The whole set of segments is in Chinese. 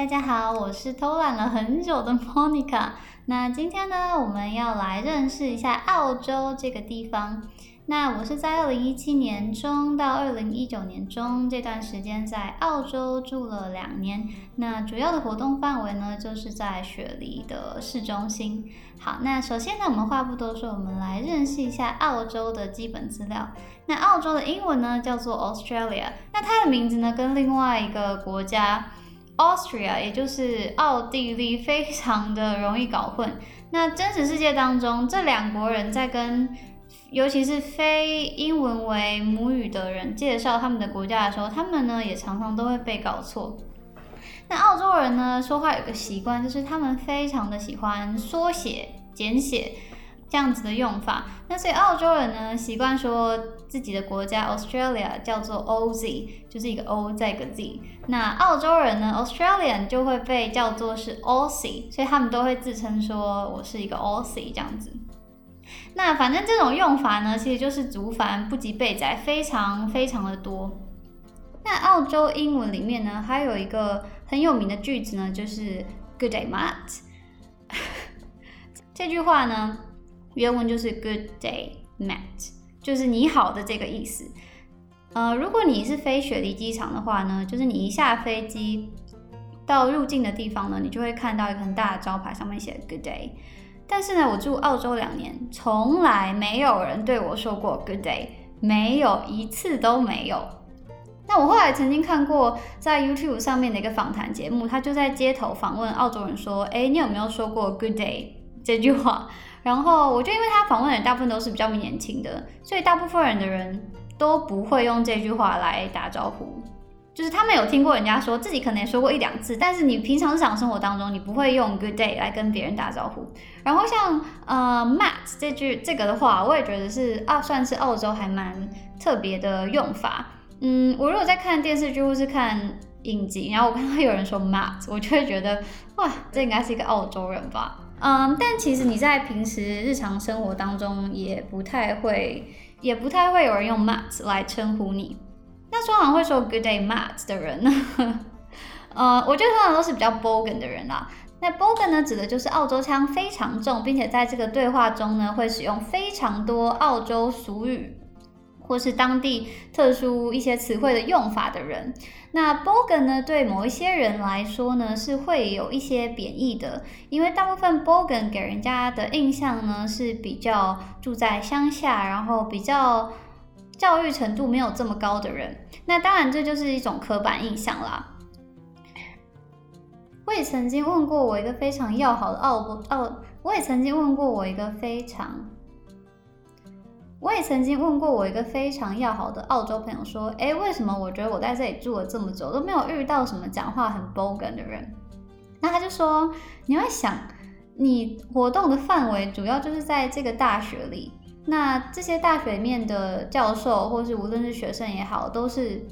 大家好，我是偷懒了很久的 Monica。那今天呢，我们要来认识一下澳洲这个地方。那我是在二零一七年中到二零一九年中这段时间在澳洲住了两年。那主要的活动范围呢，就是在雪梨的市中心。好，那首先呢，我们话不多说，我们来认识一下澳洲的基本资料。那澳洲的英文呢，叫做 Australia。那它的名字呢，跟另外一个国家。Austria，也就是奥地利，非常的容易搞混。那真实世界当中，这两国人在跟，尤其是非英文为母语的人介绍他们的国家的时候，他们呢也常常都会被搞错。那澳洲人呢说话有个习惯，就是他们非常的喜欢缩写、简写。这样子的用法，那所以澳洲人呢习惯说自己的国家 Australia 叫做 Oz，就是一个 O 再一个 Z。那澳洲人呢 Australian 就会被叫做是 Aussie，所以他们都会自称说我是一个 Aussie 这样子。那反正这种用法呢，其实就是族繁不及备载，非常非常的多。那澳洲英文里面呢，还有一个很有名的句子呢，就是 Good day, Matt。这句话呢。原文就是 Good day, Matt，就是你好的这个意思。呃，如果你是飞雪梨机场的话呢，就是你一下飞机到入境的地方呢，你就会看到一个很大的招牌，上面写 Good day。但是呢，我住澳洲两年，从来没有人对我说过 Good day，没有一次都没有。那我后来曾经看过在 YouTube 上面的一个访谈节目，他就在街头访问澳洲人说：“哎，你有没有说过 Good day 这句话？”然后我就因为他访问的人大部分都是比较年轻的，所以大部分人的人都不会用这句话来打招呼，就是他们有听过人家说自己可能也说过一两次，但是你平常日常生活当中你不会用 Good day 来跟别人打招呼。然后像呃 Matt 这句这个的话，我也觉得是啊，算是澳洲还蛮特别的用法。嗯，我如果在看电视剧或是看影集，然后我看到有人说 Matt，我就会觉得哇，这应该是一个澳洲人吧。嗯，但其实你在平时日常生活当中也不太会，也不太会有人用 Matt 来称呼你。那通常会说 Good day Matt 的人呢？呃，我觉得通常都是比较 bogan 的人啦。那 bogan 呢，指的就是澳洲腔非常重，并且在这个对话中呢，会使用非常多澳洲俗语。或是当地特殊一些词汇的用法的人，那 bogan 呢？对某一些人来说呢，是会有一些贬义的，因为大部分 bogan 给人家的印象呢是比较住在乡下，然后比较教育程度没有这么高的人。那当然这就是一种刻板印象啦。我也曾经问过我一个非常要好的澳澳，我也曾经问过我一个非常。我也曾经问过我一个非常要好的澳洲朋友，说：“诶，为什么我觉得我在这里住了这么久都没有遇到什么讲话很 bogan 的人？”那他就说：“你要想，你活动的范围主要就是在这个大学里，那这些大学里面的教授，或是无论是学生也好，都是。”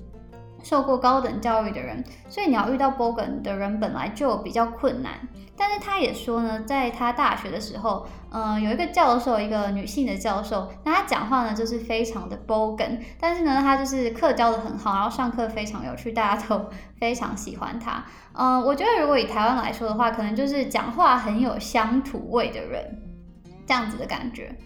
受过高等教育的人，所以你要遇到 bogan 的人本来就比较困难。但是他也说呢，在他大学的时候，嗯，有一个教授，一个女性的教授，那她讲话呢就是非常的 bogan，但是呢，她就是课教的很好，然后上课非常有趣，大家都 非常喜欢她。嗯，我觉得如果以台湾来说的话，可能就是讲话很有乡土味的人，这样子的感觉。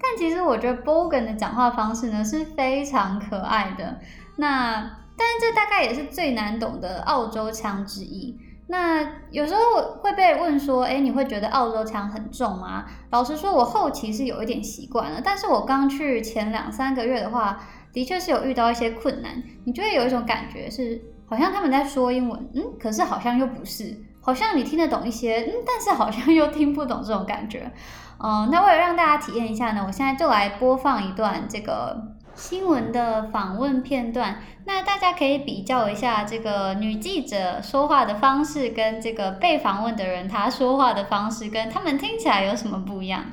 但其实我觉得 bogan 的讲话方式呢是非常可爱的。那但是这大概也是最难懂的澳洲腔之一。那有时候会被问说，哎，你会觉得澳洲腔很重吗？老实说，我后期是有一点习惯了。但是我刚去前两三个月的话，的确是有遇到一些困难。你就会有一种感觉是，好像他们在说英文，嗯，可是好像又不是，好像你听得懂一些，嗯，但是好像又听不懂这种感觉。嗯，那为了让大家体验一下呢，我现在就来播放一段这个新闻的访问片段。那大家可以比较一下这个女记者说话的方式，跟这个被访问的人他说话的方式，跟他们听起来有什么不一样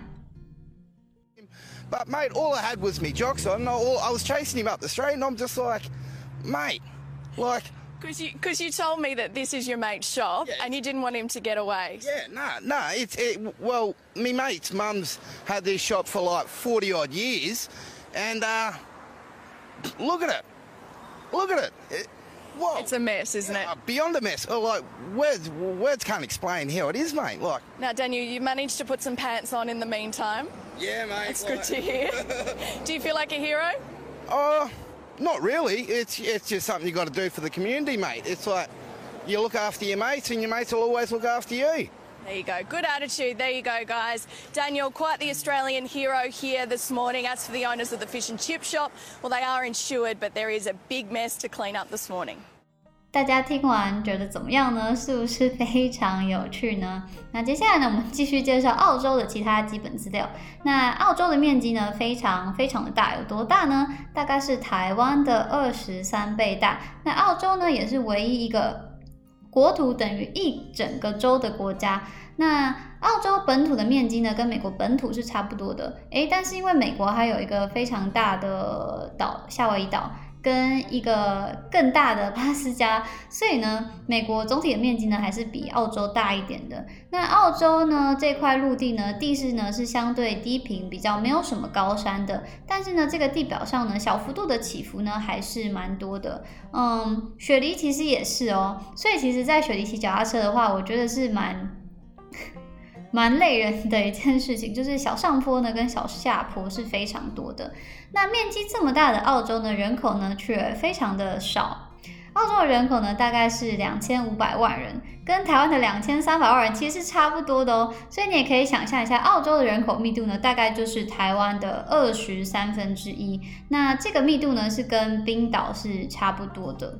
？But mate, all I had was me jocks on. I was chasing him up the street, and I'm just like, mate, like. Because you, cause you told me that this is your mate's shop yeah. and you didn't want him to get away. Yeah, no, no. It's it, well, me mate's mum's had this shop for like 40 odd years, and uh, look at it. Look at it. it whoa. It's a mess, isn't it? Uh, beyond a mess. Oh, like words, words can't explain how it is, mate. Like, Now, Daniel, you managed to put some pants on in the meantime. yeah, mate. It's good to hear. Do you feel like a hero? Oh, not really. It's it's just something you've got to do for the community, mate. It's like you look after your mates, and your mates will always look after you. There you go. Good attitude. There you go, guys. Daniel, quite the Australian hero here this morning. As for the owners of the fish and chip shop, well, they are insured, but there is a big mess to clean up this morning. 大家听完觉得怎么样呢？是不是非常有趣呢？那接下来呢，我们继续介绍澳洲的其他基本资料。那澳洲的面积呢，非常非常的大，有多大呢？大概是台湾的二十三倍大。那澳洲呢，也是唯一一个国土等于一整个州的国家。那澳洲本土的面积呢，跟美国本土是差不多的。诶，但是因为美国还有一个非常大的岛——夏威夷岛。跟一个更大的巴斯加，所以呢，美国总体的面积呢还是比澳洲大一点的。那澳洲呢这块陆地呢，地势呢是相对低平，比较没有什么高山的。但是呢，这个地表上呢，小幅度的起伏呢还是蛮多的。嗯，雪梨其实也是哦。所以其实，在雪梨骑脚踏车的话，我觉得是蛮。蛮累人的一件事情，就是小上坡呢跟小下坡是非常多的。那面积这么大的澳洲呢，人口呢却非常的少。澳洲的人口呢大概是两千五百万人，跟台湾的两千三百万人其实是差不多的哦。所以你也可以想象一下，澳洲的人口密度呢大概就是台湾的二十三分之一。那这个密度呢是跟冰岛是差不多的。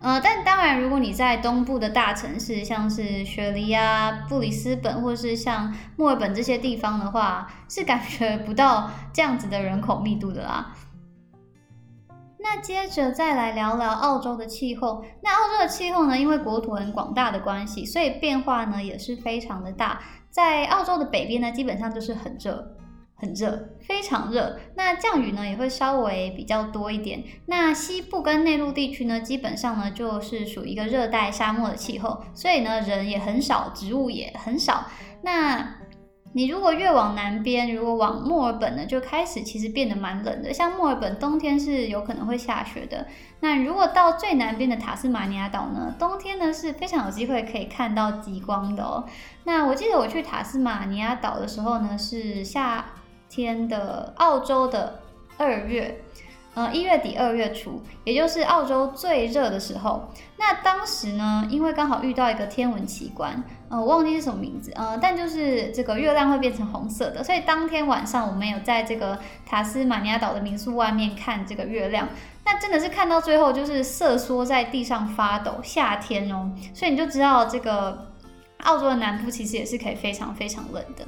呃，但当然，如果你在东部的大城市，像是雪梨啊、布里斯本，或是像墨尔本这些地方的话，是感觉不到这样子的人口密度的啦。那接着再来聊聊澳洲的气候。那澳洲的气候呢，因为国土很广大的关系，所以变化呢也是非常的大。在澳洲的北边呢，基本上就是很热。很热，非常热。那降雨呢也会稍微比较多一点。那西部跟内陆地区呢，基本上呢就是属于一个热带沙漠的气候，所以呢人也很少，植物也很少。那你如果越往南边，如果往墨尔本呢，就开始其实变得蛮冷的。像墨尔本冬天是有可能会下雪的。那如果到最南边的塔斯马尼亚岛呢，冬天呢是非常有机会可以看到极光的哦。那我记得我去塔斯马尼亚岛的时候呢，是下。天的澳洲的二月，呃一月底二月初，也就是澳洲最热的时候。那当时呢，因为刚好遇到一个天文奇观，呃我忘记是什么名字，呃但就是这个月亮会变成红色的，所以当天晚上我们有在这个塔斯马尼亚岛的民宿外面看这个月亮，那真的是看到最后就是瑟缩在地上发抖。夏天哦，所以你就知道这个澳洲的南部其实也是可以非常非常冷的。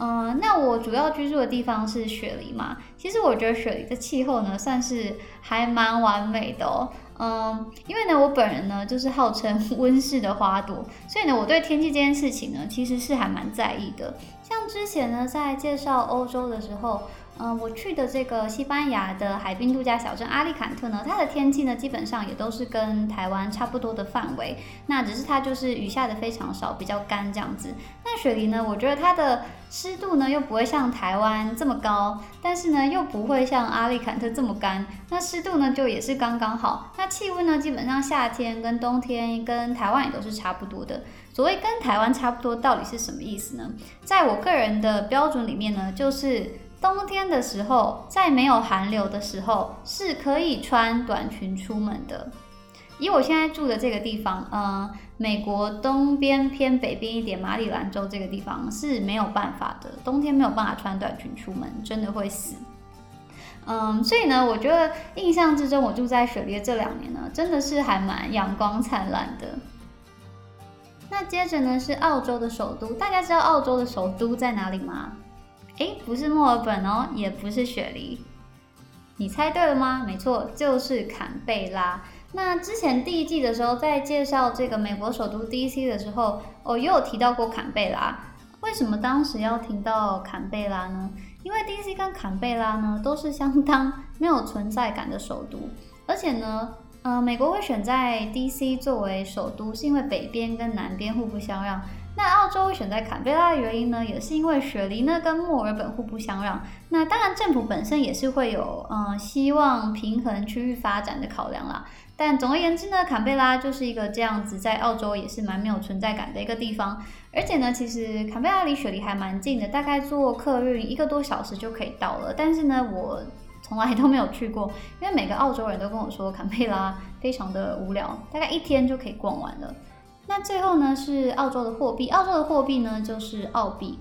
嗯，那我主要居住的地方是雪梨嘛。其实我觉得雪梨的气候呢，算是还蛮完美的哦。嗯，因为呢，我本人呢就是号称温室的花朵，所以呢，我对天气这件事情呢，其实是还蛮在意的。像之前呢，在介绍欧洲的时候。嗯，我去的这个西班牙的海滨度假小镇阿利坎特呢，它的天气呢基本上也都是跟台湾差不多的范围，那只是它就是雨下的非常少，比较干这样子。那雪梨呢，我觉得它的湿度呢又不会像台湾这么高，但是呢又不会像阿利坎特这么干，那湿度呢就也是刚刚好。那气温呢基本上夏天跟冬天跟台湾也都是差不多的。所谓跟台湾差不多到底是什么意思呢？在我个人的标准里面呢，就是。冬天的时候，在没有寒流的时候，是可以穿短裙出门的。以我现在住的这个地方，呃，美国东边偏北边一点，马里兰州这个地方是没有办法的，冬天没有办法穿短裙出门，真的会死。嗯，所以呢，我觉得印象之中，我住在雪梨这两年呢，真的是还蛮阳光灿烂的。那接着呢，是澳洲的首都，大家知道澳洲的首都在哪里吗？哎，不是墨尔本哦，也不是雪梨，你猜对了吗？没错，就是坎贝拉。那之前第一季的时候，在介绍这个美国首都 DC 的时候，我也有提到过坎贝拉。为什么当时要提到坎贝拉呢？因为 DC 跟坎贝拉呢，都是相当没有存在感的首都，而且呢。呃，美国会选在 D.C. 作为首都，是因为北边跟南边互不相让。那澳洲选在坎贝拉的原因呢，也是因为雪梨呢跟墨尔本互不相让。那当然政府本身也是会有嗯希望平衡区域发展的考量啦。但总而言之呢，坎贝拉就是一个这样子，在澳洲也是蛮没有存在感的一个地方。而且呢，其实坎贝拉离雪梨还蛮近的，大概坐客运一个多小时就可以到了。但是呢，我从来都没有去过，因为每个澳洲人都跟我说坎贝拉非常的无聊，大概一天就可以逛完了。那最后呢是澳洲的货币，澳洲的货币呢就是澳币。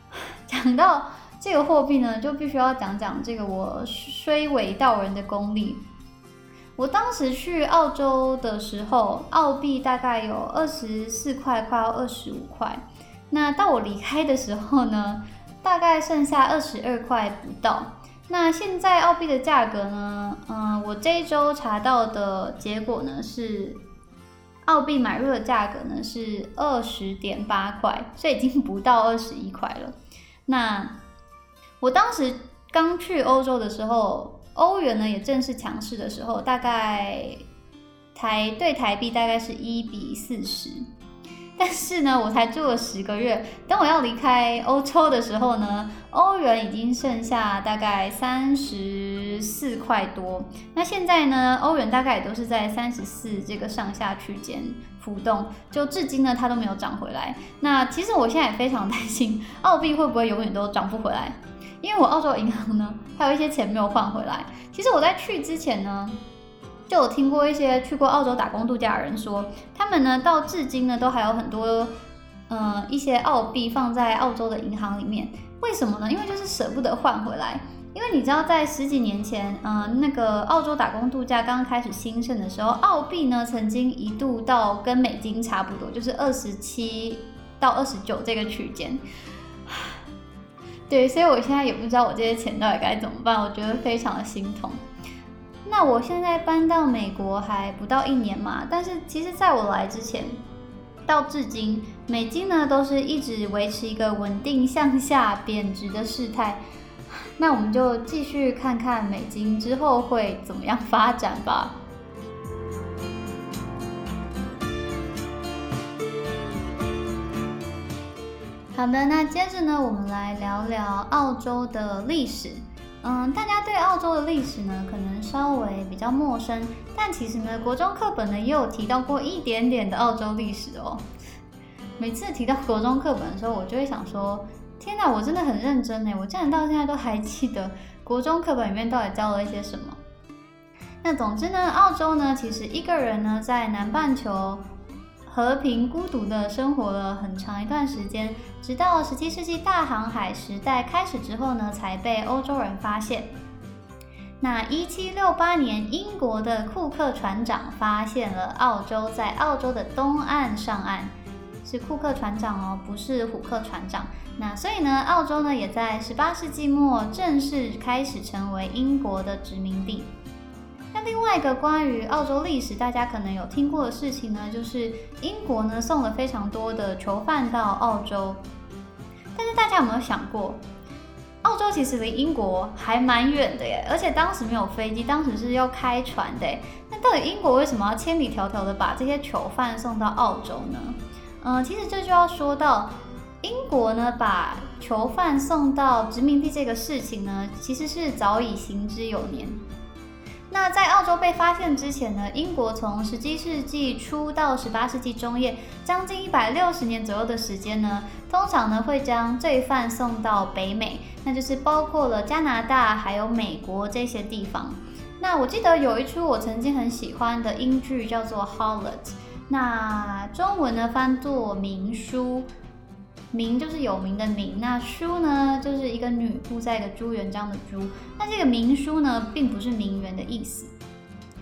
讲到这个货币呢，就必须要讲讲这个我虽伪道人的功力。我当时去澳洲的时候，澳币大概有二十四块，快要二十五块。那到我离开的时候呢，大概剩下二十二块不到。那现在澳币的价格呢？嗯，我这一周查到的结果呢是，澳币买入的价格呢是二十点八块，所以已经不到二十一块了。那我当时刚去欧洲的时候。欧元呢也正是强势的时候，大概台对台币大概是一比四十，但是呢，我才住了十个月，等我要离开欧洲的时候呢，欧元已经剩下大概三十四块多。那现在呢，欧元大概也都是在三十四这个上下区间浮动，就至今呢它都没有涨回来。那其实我现在也非常担心，澳币会不会永远都涨不回来？因为我澳洲银行呢，还有一些钱没有换回来。其实我在去之前呢，就有听过一些去过澳洲打工度假的人说，他们呢到至今呢都还有很多，嗯，一些澳币放在澳洲的银行里面。为什么呢？因为就是舍不得换回来。因为你知道，在十几年前，嗯，那个澳洲打工度假刚刚开始兴盛的时候，澳币呢曾经一度到跟美金差不多，就是二十七到二十九这个区间。对，所以我现在也不知道我这些钱到底该怎么办，我觉得非常的心痛。那我现在搬到美国还不到一年嘛，但是其实在我来之前，到至今美金呢都是一直维持一个稳定向下贬值的事态。那我们就继续看看美金之后会怎么样发展吧。好的，那接着呢，我们来聊聊澳洲的历史。嗯，大家对澳洲的历史呢，可能稍微比较陌生，但其实呢，国中课本呢也有提到过一点点的澳洲历史哦。每次提到国中课本的时候，我就会想说：天哪，我真的很认真呢，我竟然到现在都还记得国中课本里面到底教了一些什么。那总之呢，澳洲呢，其实一个人呢，在南半球。和平孤独的生活了很长一段时间，直到十七世纪大航海时代开始之后呢，才被欧洲人发现。那一七六八年，英国的库克船长发现了澳洲，在澳洲的东岸上岸，是库克船长哦，不是虎克船长。那所以呢，澳洲呢也在十八世纪末正式开始成为英国的殖民地。另外一个关于澳洲历史，大家可能有听过的事情呢，就是英国呢送了非常多的囚犯到澳洲。但是大家有没有想过，澳洲其实离英国还蛮远的耶，而且当时没有飞机，当时是要开船的。那到底英国为什么要千里迢迢的把这些囚犯送到澳洲呢？嗯，其实这就要说到英国呢把囚犯送到殖民地这个事情呢，其实是早已行之有年。那在澳洲被发现之前呢，英国从十七世纪初到十八世纪中叶，将近一百六十年左右的时间呢，通常呢会将罪犯送到北美，那就是包括了加拿大还有美国这些地方。那我记得有一出我曾经很喜欢的英剧叫做《Harlot》，那中文呢翻作《名书》。名就是有名的名，那书呢就是一个女部在一个朱元璋的朱，那这个名书呢并不是名媛的意思。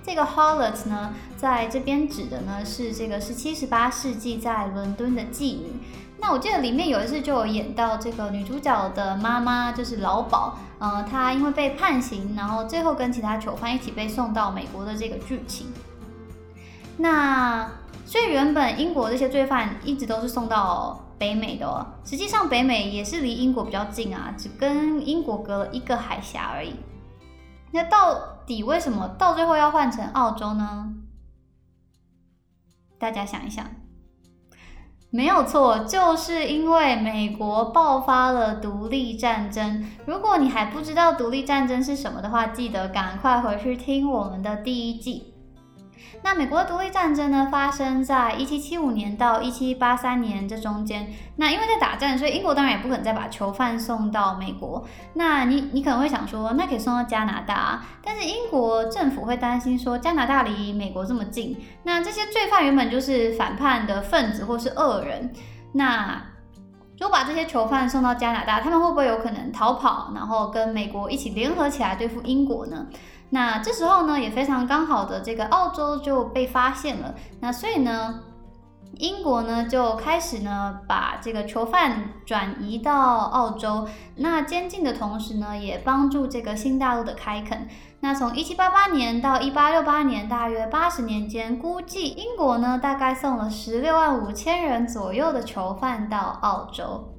这个 harlot 呢在这边指的呢是这个十七十八世纪在伦敦的妓女。那我记得里面有一次就有演到这个女主角的妈妈就是老鸨，呃，她因为被判刑，然后最后跟其他囚犯一起被送到美国的这个剧情。那所以原本英国这些罪犯一直都是送到。北美的哦，实际上北美也是离英国比较近啊，只跟英国隔了一个海峡而已。那到底为什么到最后要换成澳洲呢？大家想一想。没有错，就是因为美国爆发了独立战争。如果你还不知道独立战争是什么的话，记得赶快回去听我们的第一季。那美国的独立战争呢，发生在一七七五年到一七八三年这中间。那因为在打战，所以英国当然也不可能再把囚犯送到美国。那你你可能会想说，那可以送到加拿大，但是英国政府会担心说，加拿大离美国这么近，那这些罪犯原本就是反叛的分子或是恶人，那如果把这些囚犯送到加拿大，他们会不会有可能逃跑，然后跟美国一起联合起来对付英国呢？那这时候呢，也非常刚好的，这个澳洲就被发现了。那所以呢，英国呢就开始呢把这个囚犯转移到澳洲。那监禁的同时呢，也帮助这个新大陆的开垦。那从一七八八年到一八六八年，大约八十年间，估计英国呢大概送了十六万五千人左右的囚犯到澳洲。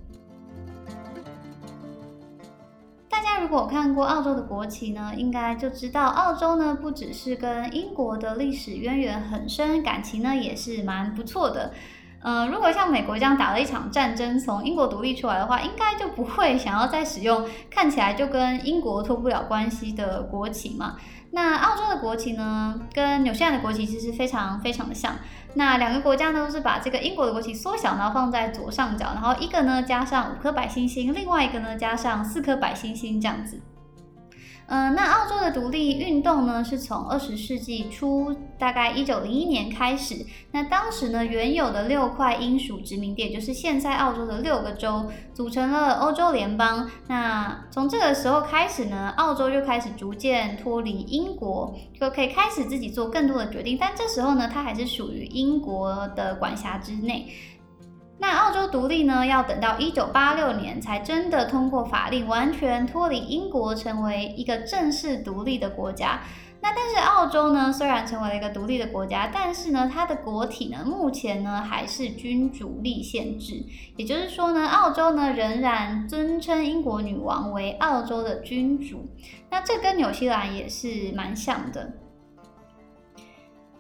大家如果看过澳洲的国旗呢，应该就知道澳洲呢不只是跟英国的历史渊源很深，感情呢也是蛮不错的。嗯，如果像美国这样打了一场战争，从英国独立出来的话，应该就不会想要再使用看起来就跟英国脱不了关系的国旗嘛。那澳洲的国旗呢，跟纽西兰的国旗其实非常非常的像。那两个国家呢，都是把这个英国的国旗缩小，然后放在左上角，然后一个呢加上五颗白星星，另外一个呢加上四颗白星星这样子。嗯，那澳洲的独立运动呢，是从二十世纪初，大概一九零一年开始。那当时呢，原有的六块英属殖民地，就是现在澳洲的六个州，组成了欧洲联邦。那从这个时候开始呢，澳洲就开始逐渐脱离英国，就可以开始自己做更多的决定。但这时候呢，它还是属于英国的管辖之内。那澳洲独立呢，要等到一九八六年才真的通过法令，完全脱离英国，成为一个正式独立的国家。那但是澳洲呢，虽然成为了一个独立的国家，但是呢，它的国体呢，目前呢还是君主立宪制，也就是说呢，澳洲呢仍然尊称英国女王为澳洲的君主。那这跟纽西兰也是蛮像的。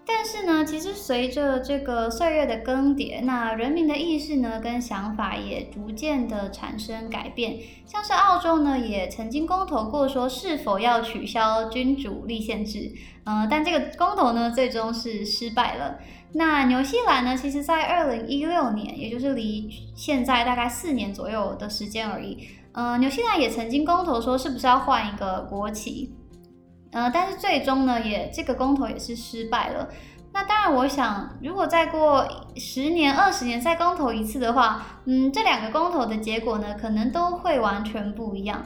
但是呢，其实随着这个岁月的更迭，那人民的意识呢跟想法也逐渐的产生改变。像是澳洲呢，也曾经公投过说是否要取消君主立宪制，呃，但这个公投呢最终是失败了。那纽西兰呢，其实在二零一六年，也就是离现在大概四年左右的时间而已，呃，纽西兰也曾经公投说是不是要换一个国旗。呃，但是最终呢，也这个公投也是失败了。那当然，我想如果再过十年、二十年再公投一次的话，嗯，这两个公投的结果呢，可能都会完全不一样。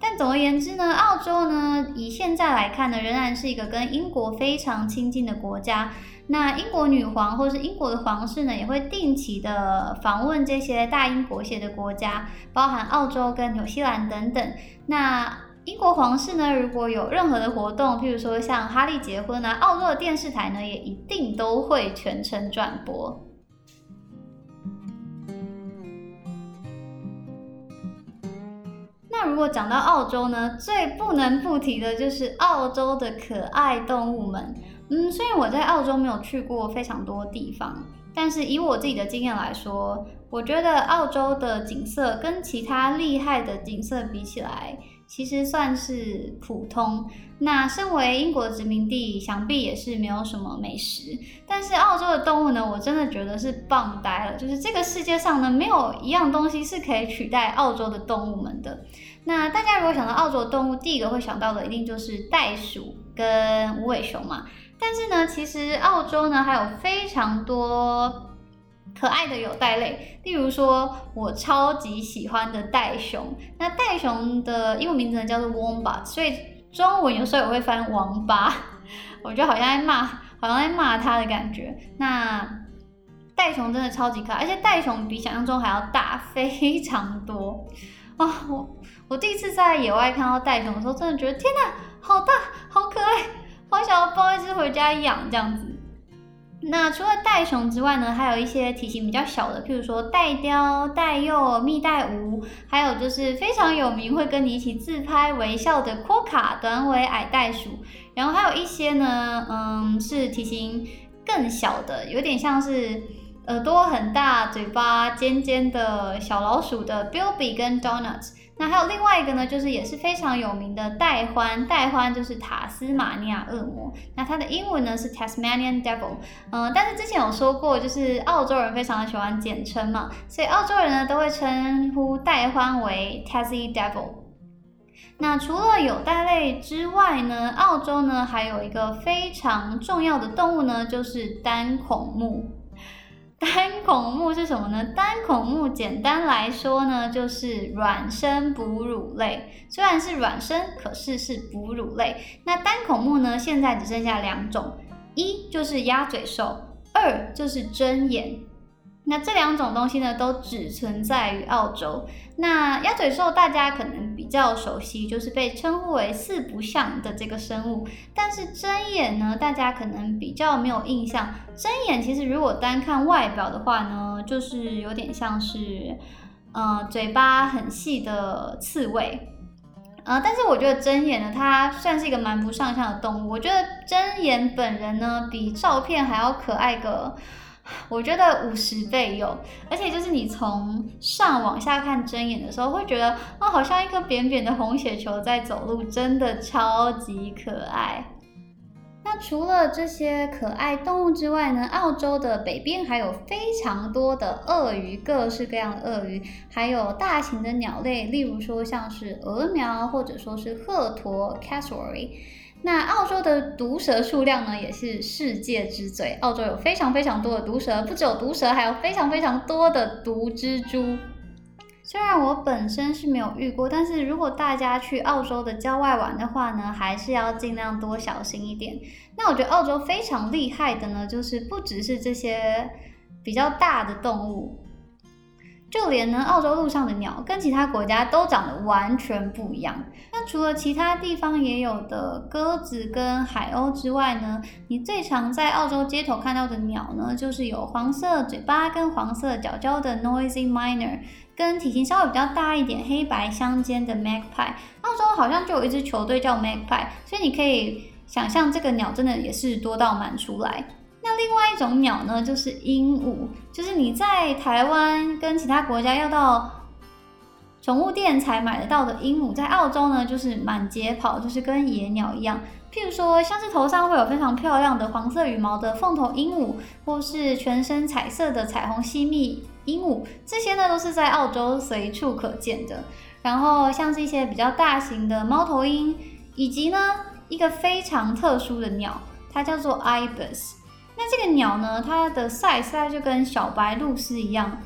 但总而言之呢，澳洲呢，以现在来看呢，仍然是一个跟英国非常亲近的国家。那英国女皇或是英国的皇室呢，也会定期的访问这些大英国协的国家，包含澳洲跟纽西兰等等。那英国皇室呢，如果有任何的活动，譬如说像哈利结婚啊，澳洲的电视台呢也一定都会全程转播。那如果讲到澳洲呢，最不能不提的就是澳洲的可爱动物们。嗯，虽然我在澳洲没有去过非常多地方，但是以我自己的经验来说，我觉得澳洲的景色跟其他厉害的景色比起来。其实算是普通。那身为英国殖民地，想必也是没有什么美食。但是澳洲的动物呢，我真的觉得是棒呆了。就是这个世界上呢，没有一样东西是可以取代澳洲的动物们的。那大家如果想到澳洲的动物，第一个会想到的一定就是袋鼠跟无尾熊嘛。但是呢，其实澳洲呢还有非常多。可爱的有袋类，例如说我超级喜欢的袋熊。那袋熊的英文名字呢叫做 Wombat，所以中文有时候也会翻王八。我觉得好像在骂，好像在骂它的感觉。那袋熊真的超级可爱，而且袋熊比想象中还要大非常多 啊！我我第一次在野外看到袋熊的时候，真的觉得天哪，好大，好可爱，好想要抱一只回家养这样子。那除了袋熊之外呢，还有一些体型比较小的，譬如说袋雕、袋鼬、蜜袋鼯，还有就是非常有名会跟你一起自拍微笑的阔卡短尾矮袋鼠。然后还有一些呢，嗯，是体型更小的，有点像是耳朵很大、嘴巴尖尖的小老鼠的 Bilby 跟 Donuts。那还有另外一个呢，就是也是非常有名的戴欢，戴欢就是塔斯马尼亚恶魔。那它的英文呢是 Tasmanian Devil。嗯，但是之前有说过，就是澳洲人非常的喜欢简称嘛，所以澳洲人呢都会称呼戴欢为 Tassie Devil。那除了有袋类之外呢，澳洲呢还有一个非常重要的动物呢，就是单孔目。单孔目是什么呢？单孔目简单来说呢，就是卵生哺乳类。虽然是卵生，可是是哺乳类。那单孔目呢，现在只剩下两种，一就是鸭嘴兽，二就是针眼。那这两种东西呢，都只存在于澳洲。那鸭嘴兽大家可能比较熟悉，就是被称呼为四不像的这个生物。但是针眼呢，大家可能比较没有印象。针眼其实如果单看外表的话呢，就是有点像是，呃，嘴巴很细的刺猬。呃，但是我觉得针眼呢，它算是一个蛮不上相的动物。我觉得针眼本人呢，比照片还要可爱个。我觉得五十倍有，而且就是你从上往下看睁眼的时候，会觉得啊，好像一颗扁扁的红血球在走路，真的超级可爱。那除了这些可爱动物之外呢，澳洲的北边还有非常多的鳄鱼，各式各样的鳄鱼，还有大型的鸟类，例如说像是鹅苗或者说是鹤鸵 （cassowary）。那澳洲的毒蛇数量呢，也是世界之最。澳洲有非常非常多的毒蛇，不只有毒蛇，还有非常非常多的毒蜘蛛。虽然我本身是没有遇过，但是如果大家去澳洲的郊外玩的话呢，还是要尽量多小心一点。那我觉得澳洲非常厉害的呢，就是不只是这些比较大的动物。就连呢，澳洲路上的鸟跟其他国家都长得完全不一样。除了其他地方也有的鸽子跟海鸥之外呢，你最常在澳洲街头看到的鸟呢，就是有黄色嘴巴跟黄色脚脚的 noisy miner，跟体型稍微比较大一点、黑白相间的 magpie。澳洲好像就有一支球队叫 magpie，所以你可以想象这个鸟真的也是多到满出来。那另外一种鸟呢，就是鹦鹉，就是你在台湾跟其他国家要到宠物店才买得到的鹦鹉，在澳洲呢就是满街跑，就是跟野鸟一样。譬如说，像是头上会有非常漂亮的黄色羽毛的凤头鹦鹉，或是全身彩色的彩虹吸蜜鹦鹉，这些呢都是在澳洲随处可见的。然后像是一些比较大型的猫头鹰，以及呢一个非常特殊的鸟，它叫做 ibis。那这个鸟呢，它的 size 大概就跟小白鹭是一样，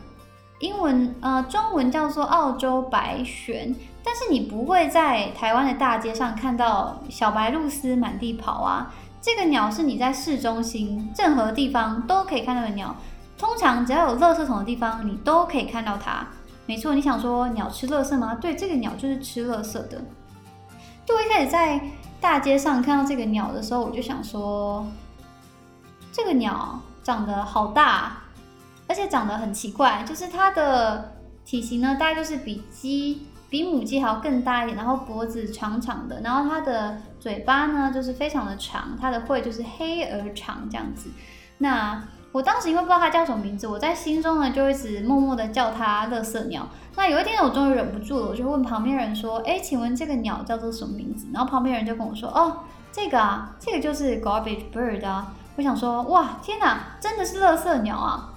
英文呃中文叫做澳洲白玄，但是你不会在台湾的大街上看到小白鹭鸶满地跑啊。这个鸟是你在市中心任何地方都可以看到的鸟，通常只要有垃圾桶的地方，你都可以看到它。没错，你想说鸟吃垃圾吗？对，这个鸟就是吃垃圾的。就我一开始在大街上看到这个鸟的时候，我就想说。这个鸟长得好大，而且长得很奇怪，就是它的体型呢，大概就是比鸡、比母鸡还要更大一点，然后脖子长长的，然后它的嘴巴呢就是非常的长，它的喙就是黑而长这样子。那我当时因为不知道它叫什么名字，我在心中呢就一直默默的叫它“乐色鸟”。那有一天我终于忍不住了，我就问旁边人说：“哎，请问这个鸟叫做什么名字？”然后旁边人就跟我说：“哦，这个啊，这个就是 garbage bird 啊。”我想说，哇，天哪，真的是乐色鸟啊！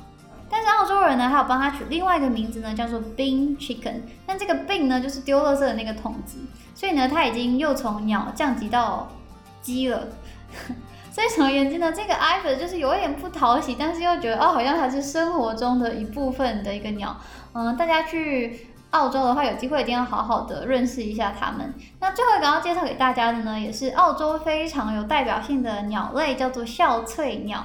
但是澳洲人呢，还有帮他取另外一个名字呢，叫做 bin chicken。但这个 bin 呢，就是丢乐色的那个桶子，所以呢，它已经又从鸟降级到鸡了。所以总而言之呢，这个 Iver 就是有一点不讨喜，但是又觉得哦，好像它是生活中的一部分的一个鸟。嗯，大家去。澳洲的话，有机会一定要好好的认识一下它们。那最后一个要介绍给大家的呢，也是澳洲非常有代表性的鸟类，叫做笑翠鸟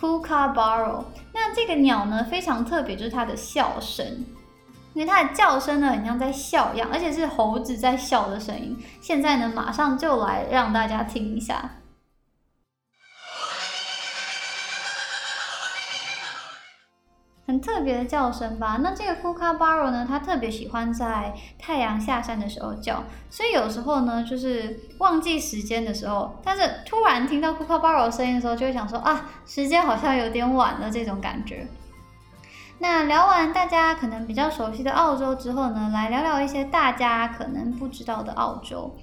k u k a b a r o。那这个鸟呢，非常特别，就是它的笑声，因为它的叫声呢，很像在笑一样，而且是猴子在笑的声音。现在呢，马上就来让大家听一下。很特别的叫声吧？那这个库卡巴罗呢？它特别喜欢在太阳下山的时候叫，所以有时候呢，就是忘记时间的时候，但是突然听到库卡巴罗的声音的时候，就会想说啊，时间好像有点晚了这种感觉。那聊完大家可能比较熟悉的澳洲之后呢，来聊聊一些大家可能不知道的澳洲。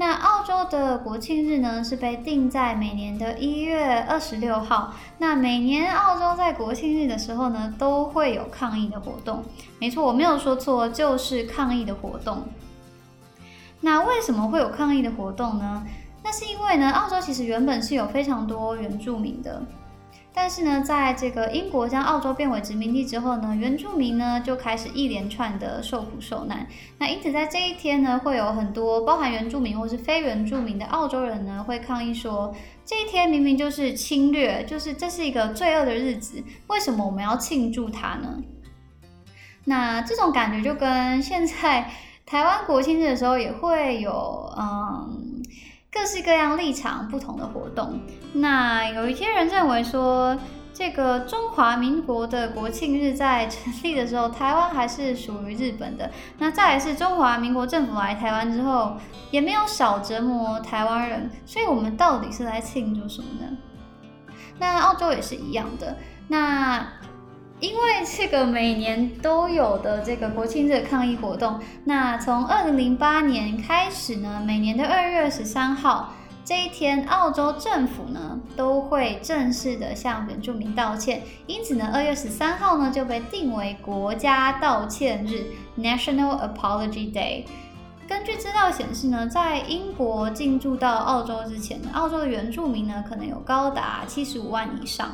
那澳洲的国庆日呢，是被定在每年的一月二十六号。那每年澳洲在国庆日的时候呢，都会有抗议的活动。没错，我没有说错，就是抗议的活动。那为什么会有抗议的活动呢？那是因为呢，澳洲其实原本是有非常多原住民的。但是呢，在这个英国将澳洲变为殖民地之后呢，原住民呢就开始一连串的受苦受难。那因此在这一天呢，会有很多包含原住民或是非原住民的澳洲人呢，会抗议说，这一天明明就是侵略，就是这是一个罪恶的日子，为什么我们要庆祝它呢？那这种感觉就跟现在台湾国庆日的时候也会有，嗯。各式各样立场不同的活动，那有一些人认为说，这个中华民国的国庆日在成立的时候，台湾还是属于日本的。那再来是中华民国政府来台湾之后，也没有少折磨台湾人，所以我们到底是来庆祝什么呢？那澳洲也是一样的。那因为这个每年都有的这个国庆日抗议活动，那从二零零八年开始呢，每年的二月十三号这一天，澳洲政府呢都会正式的向原住民道歉，因此呢，二月十三号呢就被定为国家道歉日 （National Apology Day）。根据资料显示呢，在英国进驻到澳洲之前，澳洲的原住民呢可能有高达七十五万以上。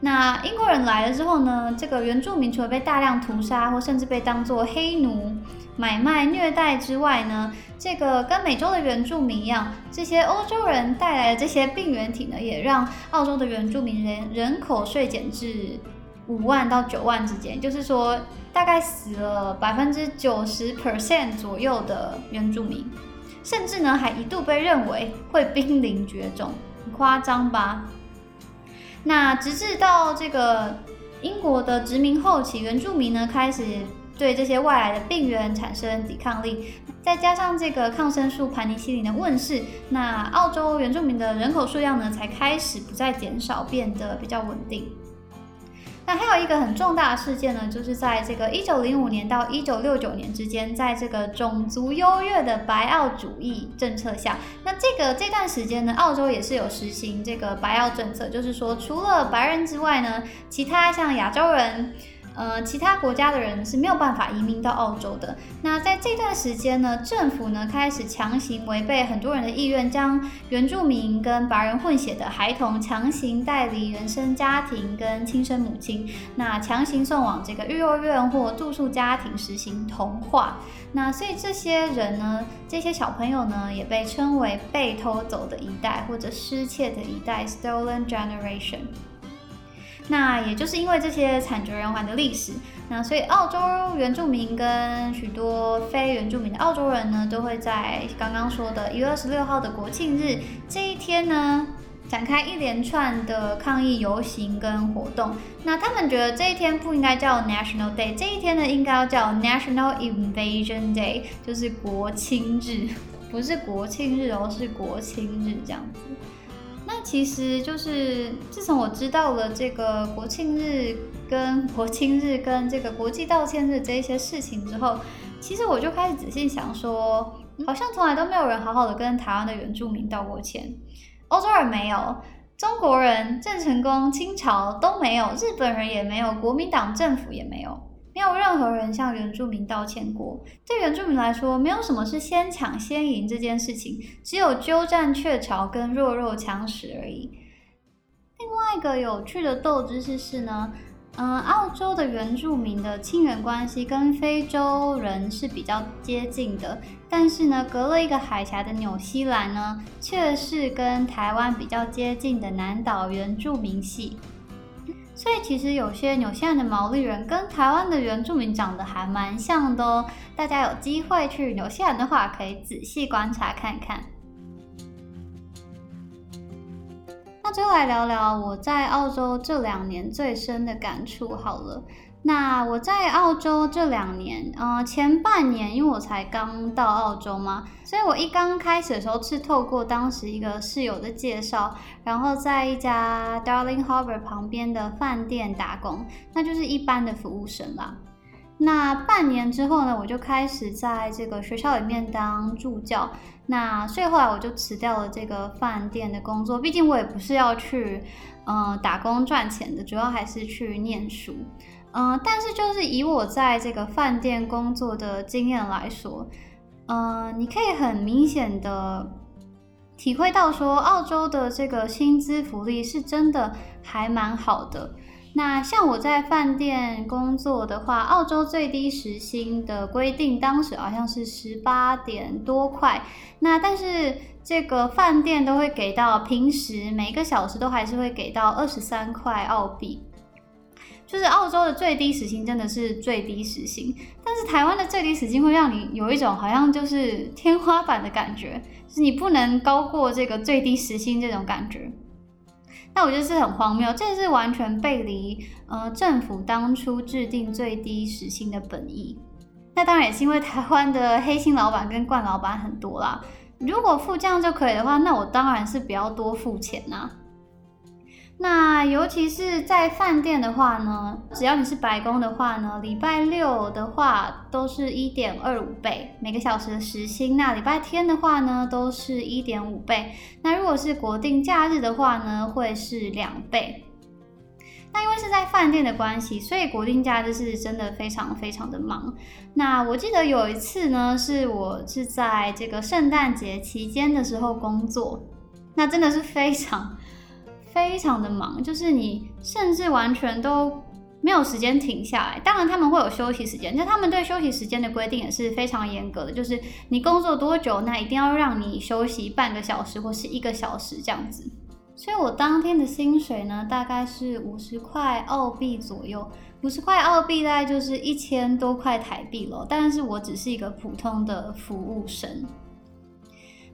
那英国人来了之后呢？这个原住民除了被大量屠杀，或甚至被当作黑奴买卖虐待之外呢，这个跟美洲的原住民一样，这些欧洲人带来的这些病原体呢，也让澳洲的原住民人人口税减至五万到九万之间，就是说大概死了百分之九十 percent 左右的原住民，甚至呢还一度被认为会濒临绝种，夸张吧？那直至到这个英国的殖民后期，原住民呢开始对这些外来的病源产生抵抗力，再加上这个抗生素盘尼西林的问世，那澳洲原住民的人口数量呢才开始不再减少，变得比较稳定。那还有一个很重大的事件呢，就是在这个一九零五年到一九六九年之间，在这个种族优越的白澳主义政策下，那这个这段时间呢，澳洲也是有实行这个白澳政策，就是说除了白人之外呢，其他像亚洲人。呃，其他国家的人是没有办法移民到澳洲的。那在这段时间呢，政府呢开始强行违背很多人的意愿，将原住民跟白人混血的孩童强行带离原生家庭跟亲生母亲，那强行送往这个育幼院或住宿家庭实行同化。那所以这些人呢，这些小朋友呢，也被称为被偷走的一代或者失窃的一代 （Stolen Generation）。那也就是因为这些惨绝人寰的历史，那所以澳洲原住民跟许多非原住民的澳洲人呢，都会在刚刚说的一月二十六号的国庆日这一天呢，展开一连串的抗议游行跟活动。那他们觉得这一天不应该叫 National Day，这一天呢应该要叫 National Invasion Day，就是国庆日，不是国庆日哦，是国庆日这样子。其实就是自从我知道了这个国庆日跟国庆日跟这个国际道歉日这一些事情之后，其实我就开始仔细想说，好像从来都没有人好好的跟台湾的原住民道过歉，欧洲人没有，中国人、郑成功、清朝都没有，日本人也没有，国民党政府也没有。没有任何人向原住民道歉过。对原住民来说，没有什么是先抢先赢这件事情，只有鸠占鹊巢跟弱肉强食而已。另外一个有趣的斗知识是呢，嗯，澳洲的原住民的亲缘关系跟非洲人是比较接近的，但是呢，隔了一个海峡的纽西兰呢，却是跟台湾比较接近的南岛原住民系。所以其实有些纽西兰的毛利人跟台湾的原住民长得还蛮像的哦。大家有机会去纽西兰的话，可以仔细观察看看。那最后来聊聊我在澳洲这两年最深的感触好了。那我在澳洲这两年，呃，前半年因为我才刚到澳洲嘛，所以我一刚开始的时候是透过当时一个室友的介绍，然后在一家 Darling Harbour 旁边的饭店打工，那就是一般的服务生啦。那半年之后呢，我就开始在这个学校里面当助教。那所以后来我就辞掉了这个饭店的工作，毕竟我也不是要去，嗯，打工赚钱的，主要还是去念书。嗯，但是就是以我在这个饭店工作的经验来说，嗯，你可以很明显的体会到说，澳洲的这个薪资福利是真的还蛮好的。那像我在饭店工作的话，澳洲最低时薪的规定当时好像是十八点多块。那但是这个饭店都会给到平时每个小时都还是会给到二十三块澳币。就是澳洲的最低时薪真的是最低时薪，但是台湾的最低时薪会让你有一种好像就是天花板的感觉，就是你不能高过这个最低时薪这种感觉。那我觉得是很荒谬，这是完全背离呃政府当初制定最低时薪的本意。那当然也是因为台湾的黑心老板跟惯老板很多啦。如果付这样就可以的话，那我当然是不要多付钱呐。那尤其是在饭店的话呢，只要你是白工的话呢，礼拜六的话都是一点二五倍每个小时的时薪。那礼拜天的话呢，都是一点五倍。那如果是国定假日的话呢，会是两倍。那因为是在饭店的关系，所以国定假日是真的非常非常的忙。那我记得有一次呢，是我是在这个圣诞节期间的时候工作，那真的是非常。非常的忙，就是你甚至完全都没有时间停下来。当然他们会有休息时间，那他们对休息时间的规定也是非常严格的，就是你工作多久，那一定要让你休息半个小时或是一个小时这样子。所以我当天的薪水呢，大概是五十块澳币左右，五十块澳币大概就是一千多块台币了。但是我只是一个普通的服务生。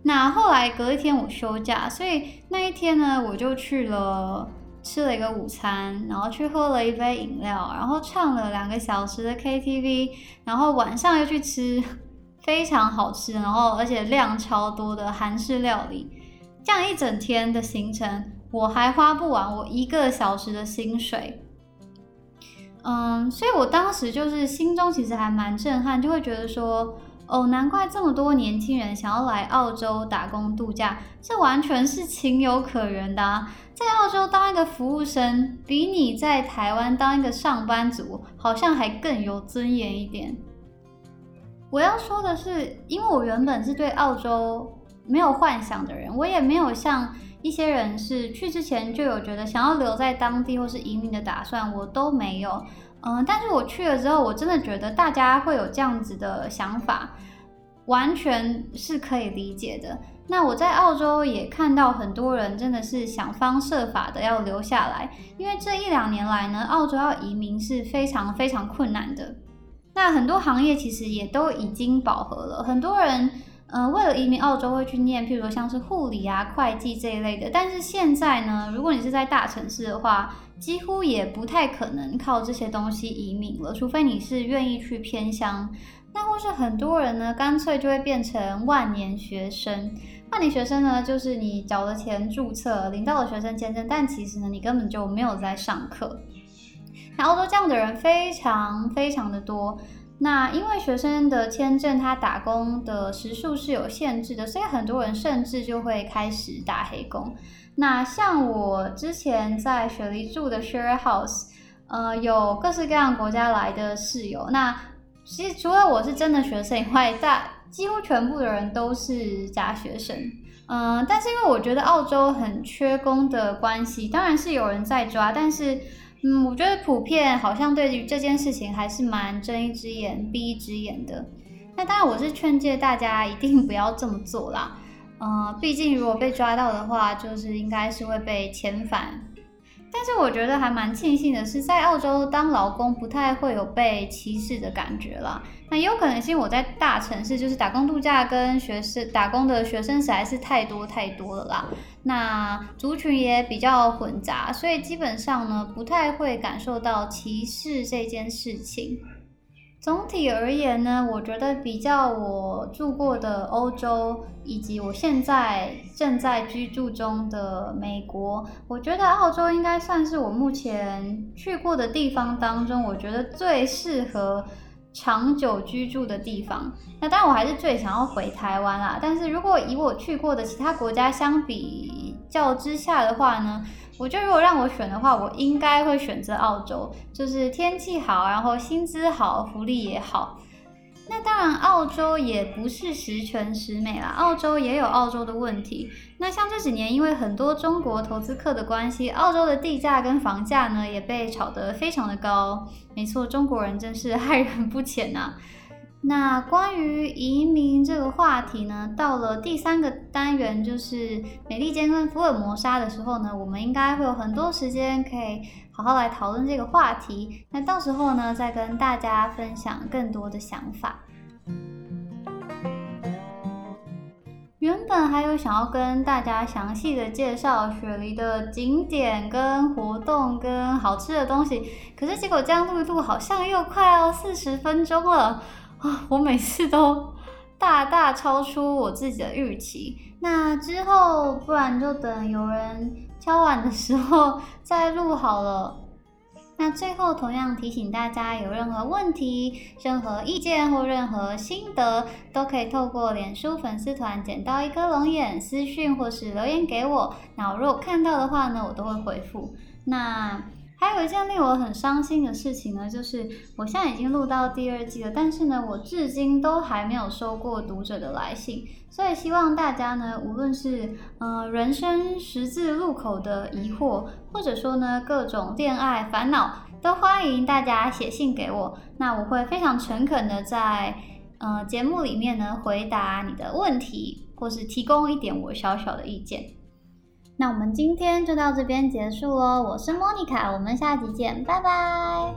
那后来隔一天我休假，所以那一天呢，我就去了吃了一个午餐，然后去喝了一杯饮料，然后唱了两个小时的 KTV，然后晚上又去吃非常好吃，然后而且量超多的韩式料理。这样一整天的行程，我还花不完我一个小时的薪水。嗯，所以我当时就是心中其实还蛮震撼，就会觉得说。哦，难怪这么多年轻人想要来澳洲打工度假，这完全是情有可原的啊！在澳洲当一个服务生，比你在台湾当一个上班族好像还更有尊严一点。我要说的是，因为我原本是对澳洲没有幻想的人，我也没有像一些人是去之前就有觉得想要留在当地或是移民的打算，我都没有。嗯，但是我去了之后，我真的觉得大家会有这样子的想法，完全是可以理解的。那我在澳洲也看到很多人真的是想方设法的要留下来，因为这一两年来呢，澳洲要移民是非常非常困难的。那很多行业其实也都已经饱和了，很多人嗯为了移民澳洲会去念，譬如说像是护理啊、会计这一类的。但是现在呢，如果你是在大城市的话，几乎也不太可能靠这些东西移民了，除非你是愿意去偏乡。那或是很多人呢，干脆就会变成万年学生。万年学生呢，就是你缴了钱注册，领到了学生签证，但其实呢，你根本就没有在上课。那澳洲这样的人非常非常的多。那因为学生的签证，他打工的时数是有限制的，所以很多人甚至就会开始打黑工。那像我之前在雪梨住的 share house，呃，有各式各样国家来的室友。那其实除了我是真的学生以外，大几乎全部的人都是假学生。嗯，但是因为我觉得澳洲很缺工的关系，当然是有人在抓，但是嗯，我觉得普遍好像对于这件事情还是蛮睁一只眼闭一只眼的。那当然，我是劝诫大家一定不要这么做啦。呃，毕竟如果被抓到的话，就是应该是会被遣返。但是我觉得还蛮庆幸的是，在澳洲当劳工不太会有被歧视的感觉啦。那也有可能是我在大城市，就是打工度假跟学生打工的学生实在是太多太多了啦。那族群也比较混杂，所以基本上呢，不太会感受到歧视这件事情。总体而言呢，我觉得比较我住过的欧洲，以及我现在正在居住中的美国，我觉得澳洲应该算是我目前去过的地方当中，我觉得最适合长久居住的地方。那当然，我还是最想要回台湾啦。但是如果以我去过的其他国家相比较之下的话呢？我觉得如果让我选的话，我应该会选择澳洲，就是天气好，然后薪资好，福利也好。那当然，澳洲也不是十全十美啦，澳洲也有澳洲的问题。那像这几年，因为很多中国投资客的关系，澳洲的地价跟房价呢也被炒得非常的高。没错，中国人真是害人不浅呐。那关于移民这个话题呢，到了第三个单元，就是美利坚跟福尔摩沙的时候呢，我们应该会有很多时间可以好好来讨论这个话题。那到时候呢，再跟大家分享更多的想法。原本还有想要跟大家详细的介绍雪梨的景点跟活动跟好吃的东西，可是结果这样录一录，好像又快要四十分钟了。我每次都大大超出我自己的预期，那之后不然就等有人敲碗的时候再录好了。那最后同样提醒大家，有任何问题、任何意见或任何心得，都可以透过脸书粉丝团捡到一颗龙眼私讯或是留言给我。那我如果看到的话呢，我都会回复。那。还有一件令我很伤心的事情呢，就是我现在已经录到第二季了，但是呢，我至今都还没有收过读者的来信，所以希望大家呢，无论是呃人生十字路口的疑惑，或者说呢各种恋爱烦恼，都欢迎大家写信给我，那我会非常诚恳的在呃节目里面呢回答你的问题，或是提供一点我小小的意见。那我们今天就到这边结束喽，我是莫妮卡，我们下集见，拜拜。